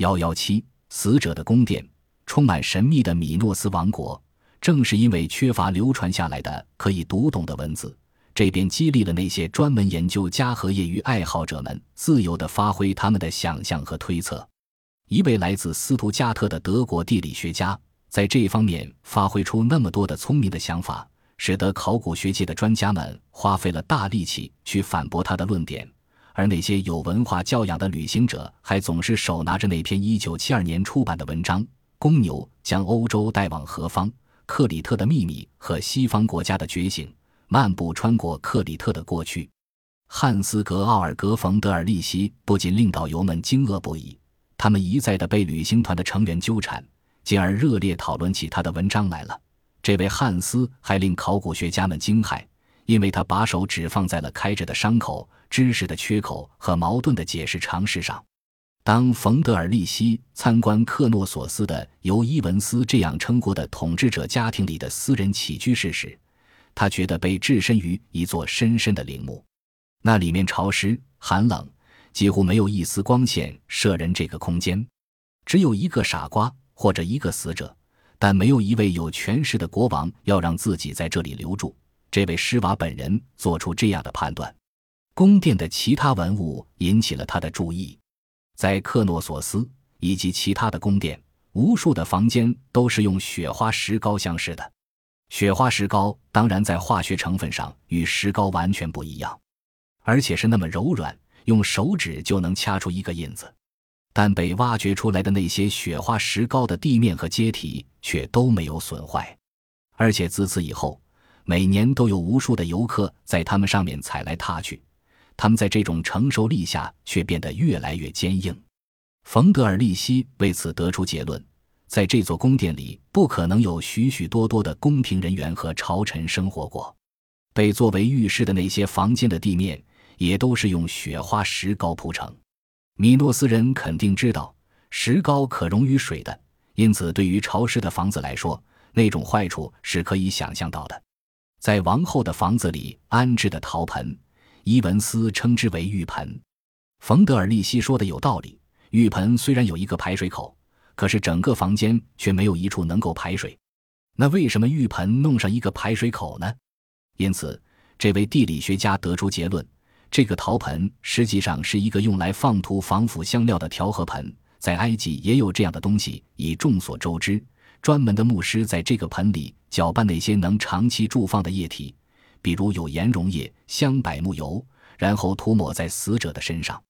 幺幺七，死者的宫殿，充满神秘的米诺斯王国。正是因为缺乏流传下来的可以读懂的文字，这便激励了那些专门研究家和业余爱好者们自由地发挥他们的想象和推测。一位来自斯图加特的德国地理学家在这方面发挥出那么多的聪明的想法，使得考古学界的专家们花费了大力气去反驳他的论点。而那些有文化教养的旅行者还总是手拿着那篇1972年出版的文章《公牛将欧洲带往何方》。克里特的秘密和西方国家的觉醒，漫步穿过克里特的过去。汉斯·格奥尔格·冯·德尔利希不仅令导游们惊愕不已，他们一再的被旅行团的成员纠缠，进而热烈讨论起他的文章来了。这位汉斯还令考古学家们惊骇，因为他把手指放在了开着的伤口、知识的缺口和矛盾的解释常识上。当冯德尔利希参观克诺索斯的由伊文斯这样称呼的统治者家庭里的私人起居室时，他觉得被置身于一座深深的陵墓，那里面潮湿寒冷，几乎没有一丝光线射人这个空间，只有一个傻瓜或者一个死者，但没有一位有权势的国王要让自己在这里留住。这位施瓦本人做出这样的判断。宫殿的其他文物引起了他的注意。在克诺索斯以及其他的宫殿，无数的房间都是用雪花石膏镶饰的。雪花石膏当然在化学成分上与石膏完全不一样，而且是那么柔软，用手指就能掐出一个印子。但被挖掘出来的那些雪花石膏的地面和阶梯却都没有损坏，而且自此以后，每年都有无数的游客在它们上面踩来踏去。他们在这种承受力下却变得越来越坚硬。冯德尔利希为此得出结论：在这座宫殿里不可能有许许多多的宫廷人员和朝臣生活过。被作为浴室的那些房间的地面也都是用雪花石膏铺成。米诺斯人肯定知道石膏可溶于水的，因此对于潮湿的房子来说，那种坏处是可以想象到的。在王后的房子里安置的陶盆。伊文斯称之为浴盆，冯德尔利希说的有道理。浴盆虽然有一个排水口，可是整个房间却没有一处能够排水。那为什么浴盆弄上一个排水口呢？因此，这位地理学家得出结论：这个陶盆实际上是一个用来放涂防腐香料的调和盆。在埃及也有这样的东西，已众所周知。专门的牧师在这个盆里搅拌那些能长期贮放的液体。比如有盐溶液、香柏木油，然后涂抹在死者的身上。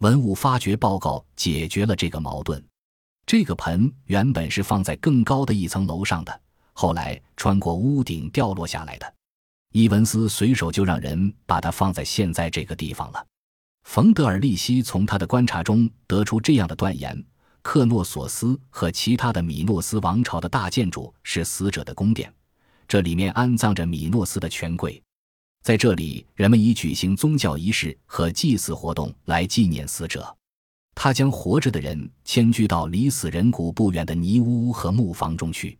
文物发掘报告解决了这个矛盾。这个盆原本是放在更高的一层楼上的，后来穿过屋顶掉落下来的。伊文斯随手就让人把它放在现在这个地方了。冯德尔利希从他的观察中得出这样的断言：克诺索斯和其他的米诺斯王朝的大建筑是死者的宫殿。这里面安葬着米诺斯的权贵，在这里，人们以举行宗教仪式和祭祀活动来纪念死者。他将活着的人迁居到离死人骨不远的泥屋和木房中去。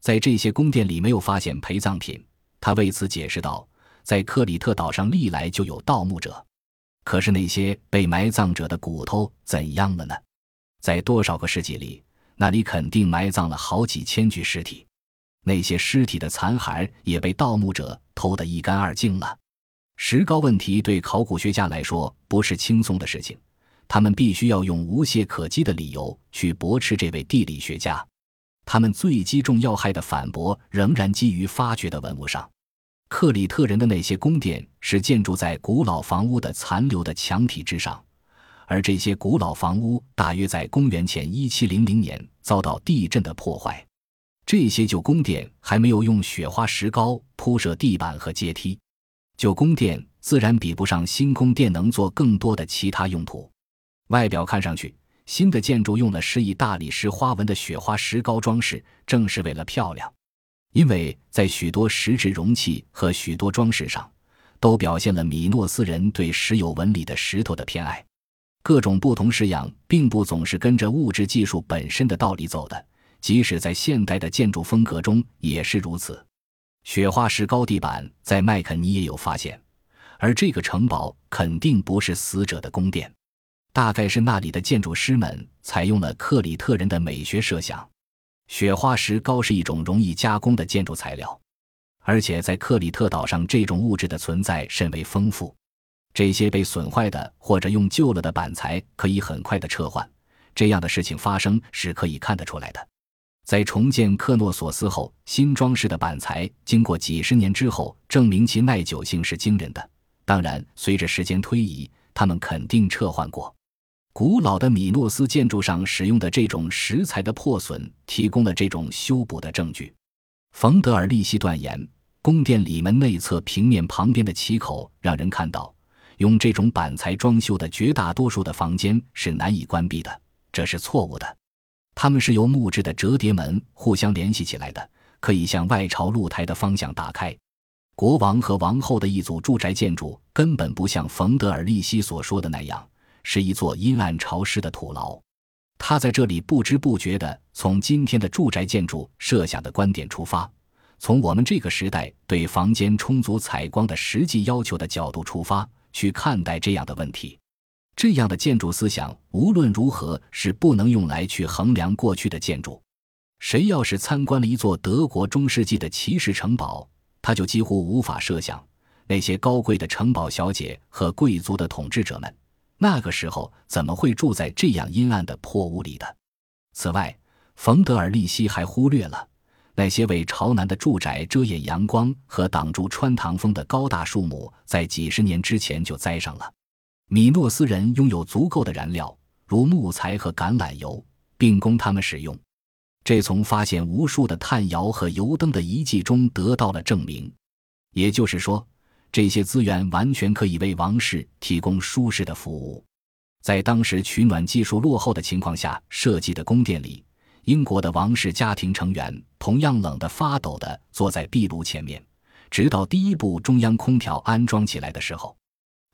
在这些宫殿里没有发现陪葬品，他为此解释道：“在克里特岛上历来就有盗墓者，可是那些被埋葬者的骨头怎样了呢？在多少个世纪里，那里肯定埋葬了好几千具尸体。”那些尸体的残骸也被盗墓者偷得一干二净了。石膏问题对考古学家来说不是轻松的事情，他们必须要用无懈可击的理由去驳斥这位地理学家。他们最击中要害的反驳仍然基于发掘的文物上。克里特人的那些宫殿是建筑在古老房屋的残留的墙体之上，而这些古老房屋大约在公元前一七零零年遭到地震的破坏。这些旧宫殿还没有用雪花石膏铺设地板和阶梯，旧宫殿自然比不上新宫殿能做更多的其他用途。外表看上去，新的建筑用了施以大理石花纹的雪花石膏装饰，正是为了漂亮。因为在许多石质容器和许多装饰上，都表现了米诺斯人对石有纹理的石头的偏爱。各种不同式样并不总是跟着物质技术本身的道理走的。即使在现代的建筑风格中也是如此。雪花石膏地板在麦肯尼也有发现，而这个城堡肯定不是死者的宫殿，大概是那里的建筑师们采用了克里特人的美学设想。雪花石膏是一种容易加工的建筑材料，而且在克里特岛上，这种物质的存在甚为丰富。这些被损坏的或者用旧了的板材可以很快的撤换。这样的事情发生是可以看得出来的。在重建克诺索斯后，新装饰的板材经过几十年之后，证明其耐久性是惊人的。当然，随着时间推移，他们肯定撤换过。古老的米诺斯建筑上使用的这种石材的破损，提供了这种修补的证据。冯德尔利希断言，宫殿里门内侧平面旁边的旗口让人看到，用这种板材装修的绝大多数的房间是难以关闭的。这是错误的。它们是由木质的折叠门互相联系起来的，可以向外朝露台的方向打开。国王和王后的一组住宅建筑根本不像冯德尔利希所说的那样，是一座阴暗潮湿的土牢。他在这里不知不觉地从今天的住宅建筑设想的观点出发，从我们这个时代对房间充足采光的实际要求的角度出发去看待这样的问题。这样的建筑思想无论如何是不能用来去衡量过去的建筑。谁要是参观了一座德国中世纪的骑士城堡，他就几乎无法设想那些高贵的城堡小姐和贵族的统治者们那个时候怎么会住在这样阴暗的破屋里的。此外，冯德尔利希还忽略了那些为朝南的住宅遮掩阳光和挡住穿堂风的高大树木，在几十年之前就栽上了。米诺斯人拥有足够的燃料，如木材和橄榄油，并供他们使用。这从发现无数的炭窑和油灯的遗迹中得到了证明。也就是说，这些资源完全可以为王室提供舒适的服务。在当时取暖技术落后的情况下设计的宫殿里，英国的王室家庭成员同样冷得发抖地坐在壁炉前面，直到第一部中央空调安装起来的时候。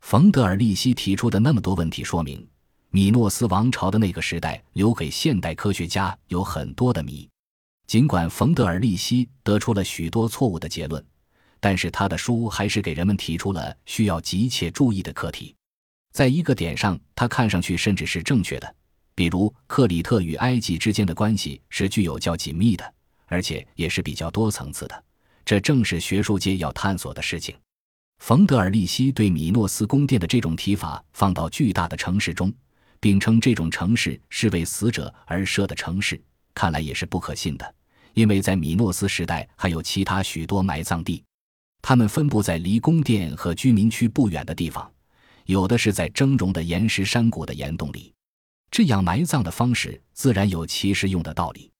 冯德尔利希提出的那么多问题，说明米诺斯王朝的那个时代留给现代科学家有很多的谜。尽管冯德尔利希得出了许多错误的结论，但是他的书还是给人们提出了需要急切注意的课题。在一个点上，他看上去甚至是正确的，比如克里特与埃及之间的关系是具有较紧密的，而且也是比较多层次的。这正是学术界要探索的事情。冯德尔利希对米诺斯宫殿的这种提法放到巨大的城市中，并称这种城市是为死者而设的城市，看来也是不可信的。因为在米诺斯时代还有其他许多埋葬地，它们分布在离宫殿和居民区不远的地方，有的是在峥嵘的岩石山谷的岩洞里。这样埋葬的方式自然有其实用的道理。